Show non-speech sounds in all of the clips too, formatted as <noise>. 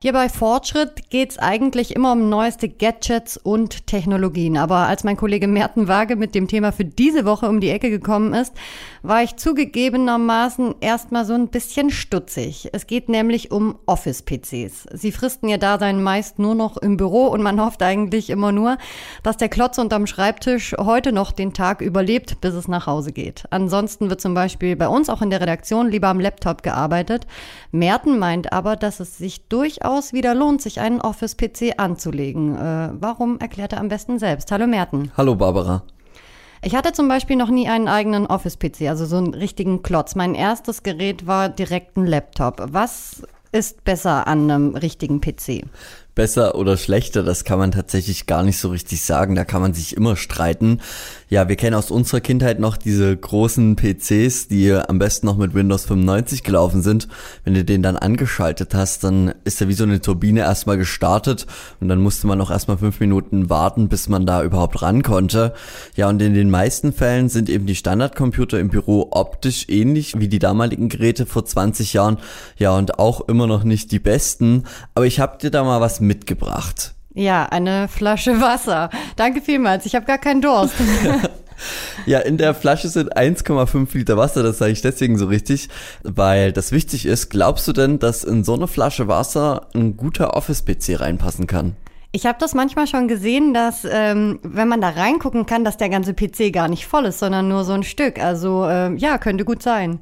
Hier bei Fortschritt geht's eigentlich immer um neueste Gadgets und Technologien. Aber als mein Kollege Merten Waage mit dem Thema für diese Woche um die Ecke gekommen ist, war ich zugegebenermaßen erstmal so ein bisschen stutzig. Es geht nämlich um Office-PCs. Sie fristen ihr Dasein meist nur noch im Büro und man hofft eigentlich immer nur, dass der Klotz unterm Schreibtisch heute noch den Tag überlebt, bis es nach Hause geht. Ansonsten wird zum Beispiel bei uns auch in der Redaktion lieber am Laptop gearbeitet. Merten meint aber, dass es sich durchaus durchaus wieder lohnt, sich einen Office-PC anzulegen. Äh, warum erklärt er am besten selbst? Hallo Merten. Hallo Barbara. Ich hatte zum Beispiel noch nie einen eigenen Office-PC, also so einen richtigen Klotz. Mein erstes Gerät war direkt ein Laptop. Was ist besser an einem richtigen PC? Besser oder schlechter, das kann man tatsächlich gar nicht so richtig sagen. Da kann man sich immer streiten. Ja, wir kennen aus unserer Kindheit noch diese großen PCs, die am besten noch mit Windows 95 gelaufen sind. Wenn du den dann angeschaltet hast, dann ist er wie so eine Turbine erstmal gestartet und dann musste man noch erstmal fünf Minuten warten, bis man da überhaupt ran konnte. Ja, und in den meisten Fällen sind eben die Standardcomputer im Büro optisch ähnlich wie die damaligen Geräte vor 20 Jahren. Ja, und auch immer noch nicht die besten. Aber ich habe dir da mal was mitgebracht. Ja, eine Flasche Wasser. Danke vielmals. Ich habe gar keinen Durst. <laughs> <laughs> Ja, in der Flasche sind 1,5 Liter Wasser, das sage ich deswegen so richtig, weil das wichtig ist. Glaubst du denn, dass in so eine Flasche Wasser ein guter Office-PC reinpassen kann? Ich habe das manchmal schon gesehen, dass ähm, wenn man da reingucken kann, dass der ganze PC gar nicht voll ist, sondern nur so ein Stück. Also äh, ja, könnte gut sein.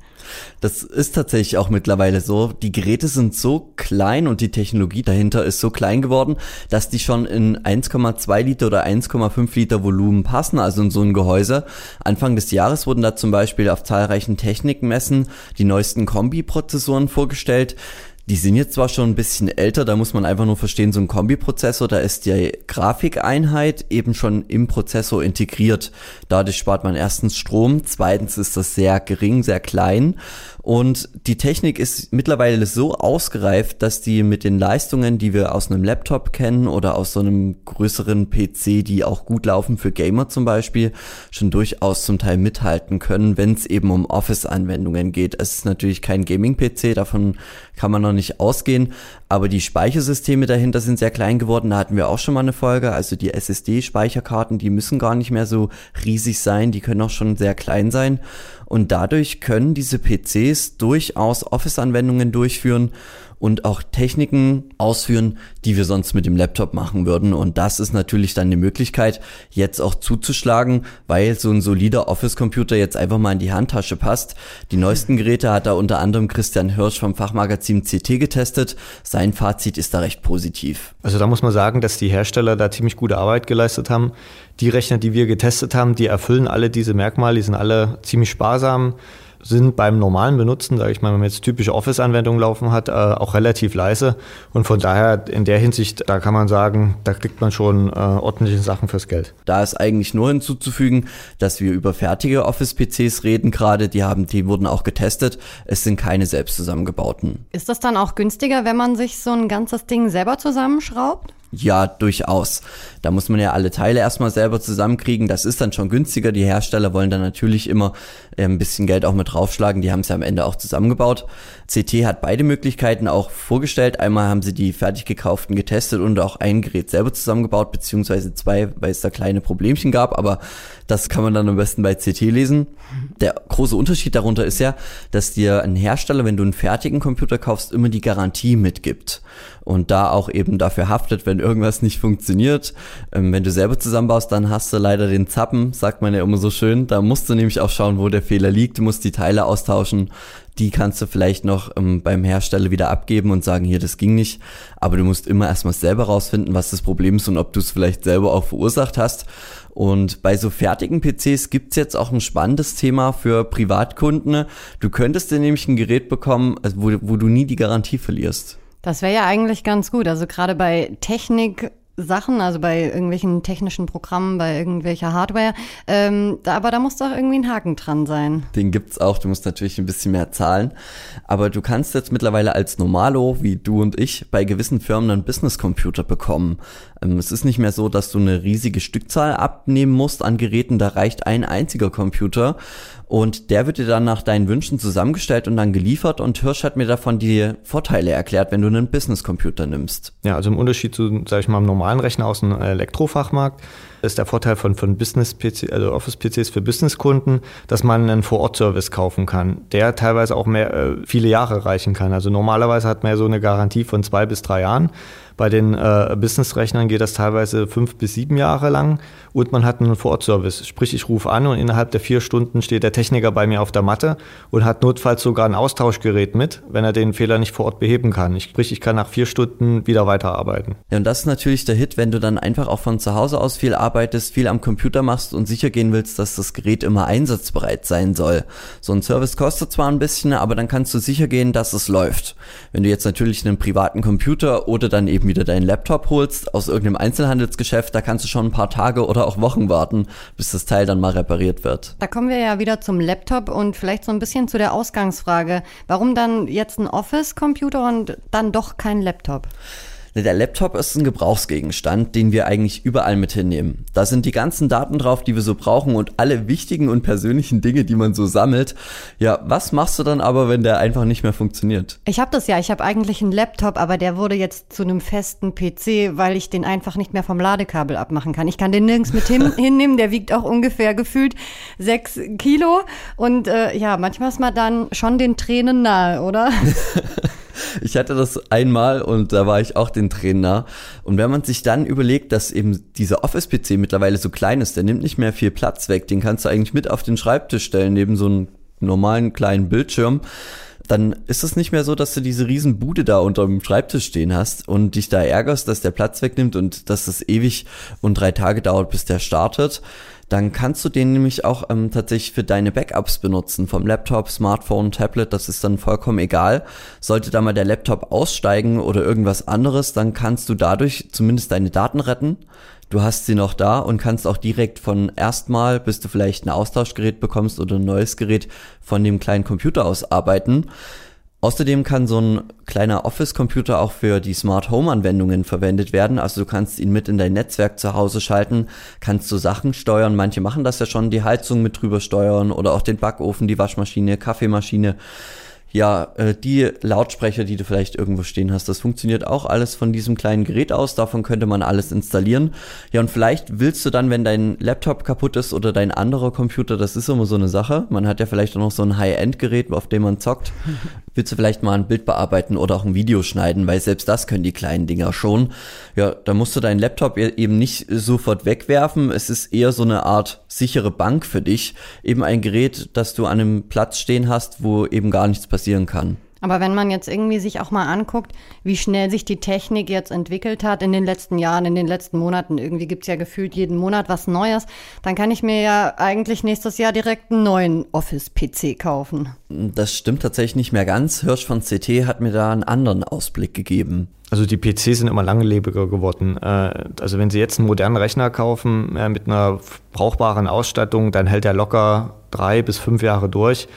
Das ist tatsächlich auch mittlerweile so. Die Geräte sind so klein und die Technologie dahinter ist so klein geworden, dass die schon in 1,2 Liter oder 1,5 Liter Volumen passen, also in so ein Gehäuse. Anfang des Jahres wurden da zum Beispiel auf zahlreichen Technikmessen die neuesten Kombi-Prozessoren vorgestellt. Die sind jetzt zwar schon ein bisschen älter, da muss man einfach nur verstehen, so ein Kombiprozessor, da ist die Grafikeinheit eben schon im Prozessor integriert. Dadurch spart man erstens Strom, zweitens ist das sehr gering, sehr klein und die Technik ist mittlerweile so ausgereift, dass die mit den Leistungen, die wir aus einem Laptop kennen oder aus so einem größeren PC, die auch gut laufen für Gamer zum Beispiel, schon durchaus zum Teil mithalten können, wenn es eben um Office-Anwendungen geht. Es ist natürlich kein Gaming-PC, davon kann man noch nicht ausgehen, aber die Speichersysteme dahinter sind sehr klein geworden. Da hatten wir auch schon mal eine Folge. Also die SSD-Speicherkarten, die müssen gar nicht mehr so riesig sein. Die können auch schon sehr klein sein. Und dadurch können diese PCs durchaus Office-Anwendungen durchführen und auch Techniken ausführen, die wir sonst mit dem Laptop machen würden. Und das ist natürlich dann die Möglichkeit, jetzt auch zuzuschlagen, weil so ein solider Office-Computer jetzt einfach mal in die Handtasche passt. Die neuesten Geräte hat da unter anderem Christian Hirsch vom Fachmagazin CT getestet. Sein Fazit ist da recht positiv. Also da muss man sagen, dass die Hersteller da ziemlich gute Arbeit geleistet haben. Die Rechner, die wir getestet haben, die erfüllen alle diese Merkmale, die sind alle ziemlich sparsam sind beim normalen Benutzen, sage ich mal, wenn man jetzt typische Office-Anwendungen laufen hat, äh, auch relativ leise. Und von daher in der Hinsicht, da kann man sagen, da kriegt man schon äh, ordentliche Sachen fürs Geld. Da ist eigentlich nur hinzuzufügen, dass wir über fertige Office-PCs reden gerade. Die haben, die wurden auch getestet. Es sind keine selbst zusammengebauten. Ist das dann auch günstiger, wenn man sich so ein ganzes Ding selber zusammenschraubt? Ja, durchaus. Da muss man ja alle Teile erstmal selber zusammenkriegen. Das ist dann schon günstiger. Die Hersteller wollen dann natürlich immer äh, ein bisschen Geld auch mit draufschlagen. Die haben es ja am Ende auch zusammengebaut. CT hat beide Möglichkeiten auch vorgestellt. Einmal haben sie die fertig gekauften getestet und auch ein Gerät selber zusammengebaut, beziehungsweise zwei, weil es da kleine Problemchen gab. Aber das kann man dann am besten bei CT lesen. Der große Unterschied darunter ist ja, dass dir ein Hersteller, wenn du einen fertigen Computer kaufst, immer die Garantie mitgibt und da auch eben dafür haftet, wenn irgendwas nicht funktioniert. Ähm, wenn du selber zusammenbaust, dann hast du leider den Zappen, sagt man ja immer so schön. Da musst du nämlich auch schauen, wo der Fehler liegt. Musst die Teile austauschen. Die kannst du vielleicht noch ähm, beim Hersteller wieder abgeben und sagen, hier, das ging nicht. Aber du musst immer erstmal selber rausfinden, was das Problem ist und ob du es vielleicht selber auch verursacht hast. Und bei so fertigen PCs gibt's jetzt auch ein spannendes Thema für Privatkunden. Du könntest dir nämlich ein Gerät bekommen, also wo, wo du nie die Garantie verlierst. Das wäre ja eigentlich ganz gut. Also gerade bei Technik Sachen, also bei irgendwelchen technischen Programmen, bei irgendwelcher Hardware. Ähm, da, aber da muss doch irgendwie ein Haken dran sein. Den gibt's auch. Du musst natürlich ein bisschen mehr zahlen. Aber du kannst jetzt mittlerweile als Normalo, wie du und ich, bei gewissen Firmen einen Business-Computer bekommen. Ähm, es ist nicht mehr so, dass du eine riesige Stückzahl abnehmen musst an Geräten. Da reicht ein einziger Computer. Und der wird dir dann nach deinen Wünschen zusammengestellt und dann geliefert. Und Hirsch hat mir davon die Vorteile erklärt, wenn du einen Business-Computer nimmst. Ja, also im Unterschied zu, sag ich mal, einem normalen Rechner aus dem Elektrofachmarkt ist der Vorteil von, von Business-PC, also Office-PCs für Business-Kunden, dass man einen Vor-Ort-Service kaufen kann, der teilweise auch mehr, äh, viele Jahre reichen kann. Also normalerweise hat man ja so eine Garantie von zwei bis drei Jahren. Bei den äh, Business-Rechnern geht das teilweise fünf bis sieben Jahre lang und man hat einen Vor-Ort-Service. Sprich, ich rufe an und innerhalb der vier Stunden steht der Techniker bei mir auf der Matte und hat notfalls sogar ein Austauschgerät mit, wenn er den Fehler nicht vor Ort beheben kann. Ich, sprich, ich kann nach vier Stunden wieder weiterarbeiten. Ja, und das ist natürlich der Hit, wenn du dann einfach auch von zu Hause aus viel arbeitest, viel am Computer machst und sicher gehen willst, dass das Gerät immer einsatzbereit sein soll. So ein Service kostet zwar ein bisschen, aber dann kannst du sicher gehen, dass es läuft. Wenn du jetzt natürlich einen privaten Computer oder dann eben wieder deinen Laptop holst aus irgendeinem Einzelhandelsgeschäft, da kannst du schon ein paar Tage oder auch Wochen warten, bis das Teil dann mal repariert wird. Da kommen wir ja wieder zum Laptop und vielleicht so ein bisschen zu der Ausgangsfrage. Warum dann jetzt ein Office-Computer und dann doch kein Laptop? Der Laptop ist ein Gebrauchsgegenstand, den wir eigentlich überall mit hinnehmen. Da sind die ganzen Daten drauf, die wir so brauchen und alle wichtigen und persönlichen Dinge, die man so sammelt. Ja, was machst du dann aber, wenn der einfach nicht mehr funktioniert? Ich habe das ja, ich habe eigentlich einen Laptop, aber der wurde jetzt zu einem festen PC, weil ich den einfach nicht mehr vom Ladekabel abmachen kann. Ich kann den nirgends mit hin, <laughs> hinnehmen, der wiegt auch ungefähr gefühlt sechs Kilo und äh, ja, manchmal ist man dann schon den Tränen nahe, oder? <laughs> Ich hatte das einmal und da war ich auch den Trainer. Und wenn man sich dann überlegt, dass eben dieser Office-PC mittlerweile so klein ist, der nimmt nicht mehr viel Platz weg, den kannst du eigentlich mit auf den Schreibtisch stellen, neben so einem normalen kleinen Bildschirm dann ist es nicht mehr so, dass du diese riesen Bude da unter dem Schreibtisch stehen hast und dich da ärgerst, dass der Platz wegnimmt und dass es ewig und drei Tage dauert, bis der startet dann kannst du den nämlich auch ähm, tatsächlich für deine Backups benutzen, vom Laptop, Smartphone, Tablet, das ist dann vollkommen egal. Sollte da mal der Laptop aussteigen oder irgendwas anderes, dann kannst du dadurch zumindest deine Daten retten. Du hast sie noch da und kannst auch direkt von erstmal, bis du vielleicht ein Austauschgerät bekommst oder ein neues Gerät von dem kleinen Computer aus arbeiten. Außerdem kann so ein kleiner Office-Computer auch für die Smart Home-Anwendungen verwendet werden. Also du kannst ihn mit in dein Netzwerk zu Hause schalten, kannst du Sachen steuern. Manche machen das ja schon, die Heizung mit drüber steuern oder auch den Backofen, die Waschmaschine, Kaffeemaschine ja, äh, die Lautsprecher, die du vielleicht irgendwo stehen hast, das funktioniert auch alles von diesem kleinen Gerät aus. Davon könnte man alles installieren. Ja, und vielleicht willst du dann, wenn dein Laptop kaputt ist oder dein anderer Computer, das ist immer so eine Sache. Man hat ja vielleicht auch noch so ein High-End-Gerät, auf dem man zockt. Willst du vielleicht mal ein Bild bearbeiten oder auch ein Video schneiden, weil selbst das können die kleinen Dinger schon. Ja, da musst du deinen Laptop e-, eben nicht sofort wegwerfen. Es ist eher so eine Art sichere Bank für dich. Eben ein Gerät, das du an einem Platz stehen hast, wo eben gar nichts passieren kann. Aber wenn man jetzt irgendwie sich auch mal anguckt, wie schnell sich die Technik jetzt entwickelt hat in den letzten Jahren, in den letzten Monaten, irgendwie gibt es ja gefühlt jeden Monat was Neues, dann kann ich mir ja eigentlich nächstes Jahr direkt einen neuen Office-PC kaufen. Das stimmt tatsächlich nicht mehr ganz. Hirsch von CT hat mir da einen anderen Ausblick gegeben. Also die PCs sind immer langlebiger geworden. Äh, also wenn Sie jetzt einen modernen Rechner kaufen mit einer brauchbaren Ausstattung, dann hält er locker drei bis fünf Jahre durch.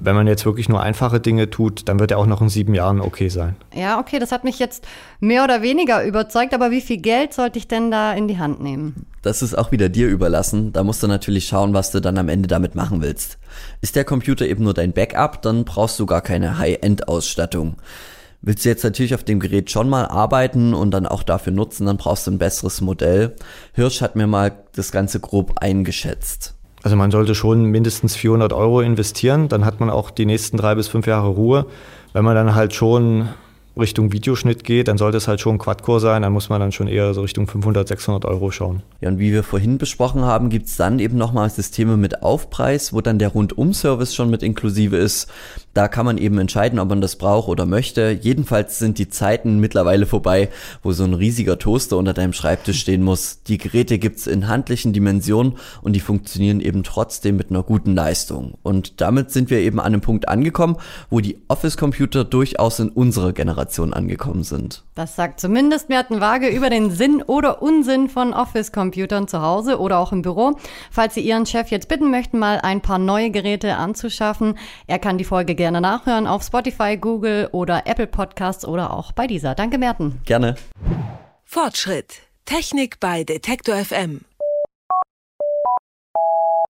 Wenn man jetzt wirklich nur einfache Dinge tut, dann wird er auch noch in sieben Jahren okay sein. Ja, okay, das hat mich jetzt mehr oder weniger überzeugt, aber wie viel Geld sollte ich denn da in die Hand nehmen? Das ist auch wieder dir überlassen. Da musst du natürlich schauen, was du dann am Ende damit machen willst. Ist der Computer eben nur dein Backup, dann brauchst du gar keine High-End-Ausstattung. Willst du jetzt natürlich auf dem Gerät schon mal arbeiten und dann auch dafür nutzen, dann brauchst du ein besseres Modell. Hirsch hat mir mal das Ganze grob eingeschätzt. Also man sollte schon mindestens 400 Euro investieren, dann hat man auch die nächsten drei bis fünf Jahre Ruhe. Wenn man dann halt schon Richtung Videoschnitt geht, dann sollte es halt schon Quad-Core sein, dann muss man dann schon eher so Richtung 500, 600 Euro schauen. Ja, und wie wir vorhin besprochen haben, gibt's dann eben nochmal Systeme mit Aufpreis, wo dann der Rundum-Service schon mit inklusive ist. Da kann man eben entscheiden, ob man das braucht oder möchte. Jedenfalls sind die Zeiten mittlerweile vorbei, wo so ein riesiger Toaster unter deinem Schreibtisch stehen muss. Die Geräte gibt's in handlichen Dimensionen und die funktionieren eben trotzdem mit einer guten Leistung. Und damit sind wir eben an einem Punkt angekommen, wo die Office-Computer durchaus in unserer Generation angekommen sind. Das sagt zumindest Merten Waage über den Sinn oder Unsinn von Office-Computern zu Hause oder auch im Büro. Falls Sie Ihren Chef jetzt bitten möchten, mal ein paar neue Geräte anzuschaffen, er kann die Folge gerne nachhören auf Spotify, Google oder Apple Podcasts oder auch bei dieser. Danke, Merten. Gerne. Fortschritt. Technik bei Detektor FM.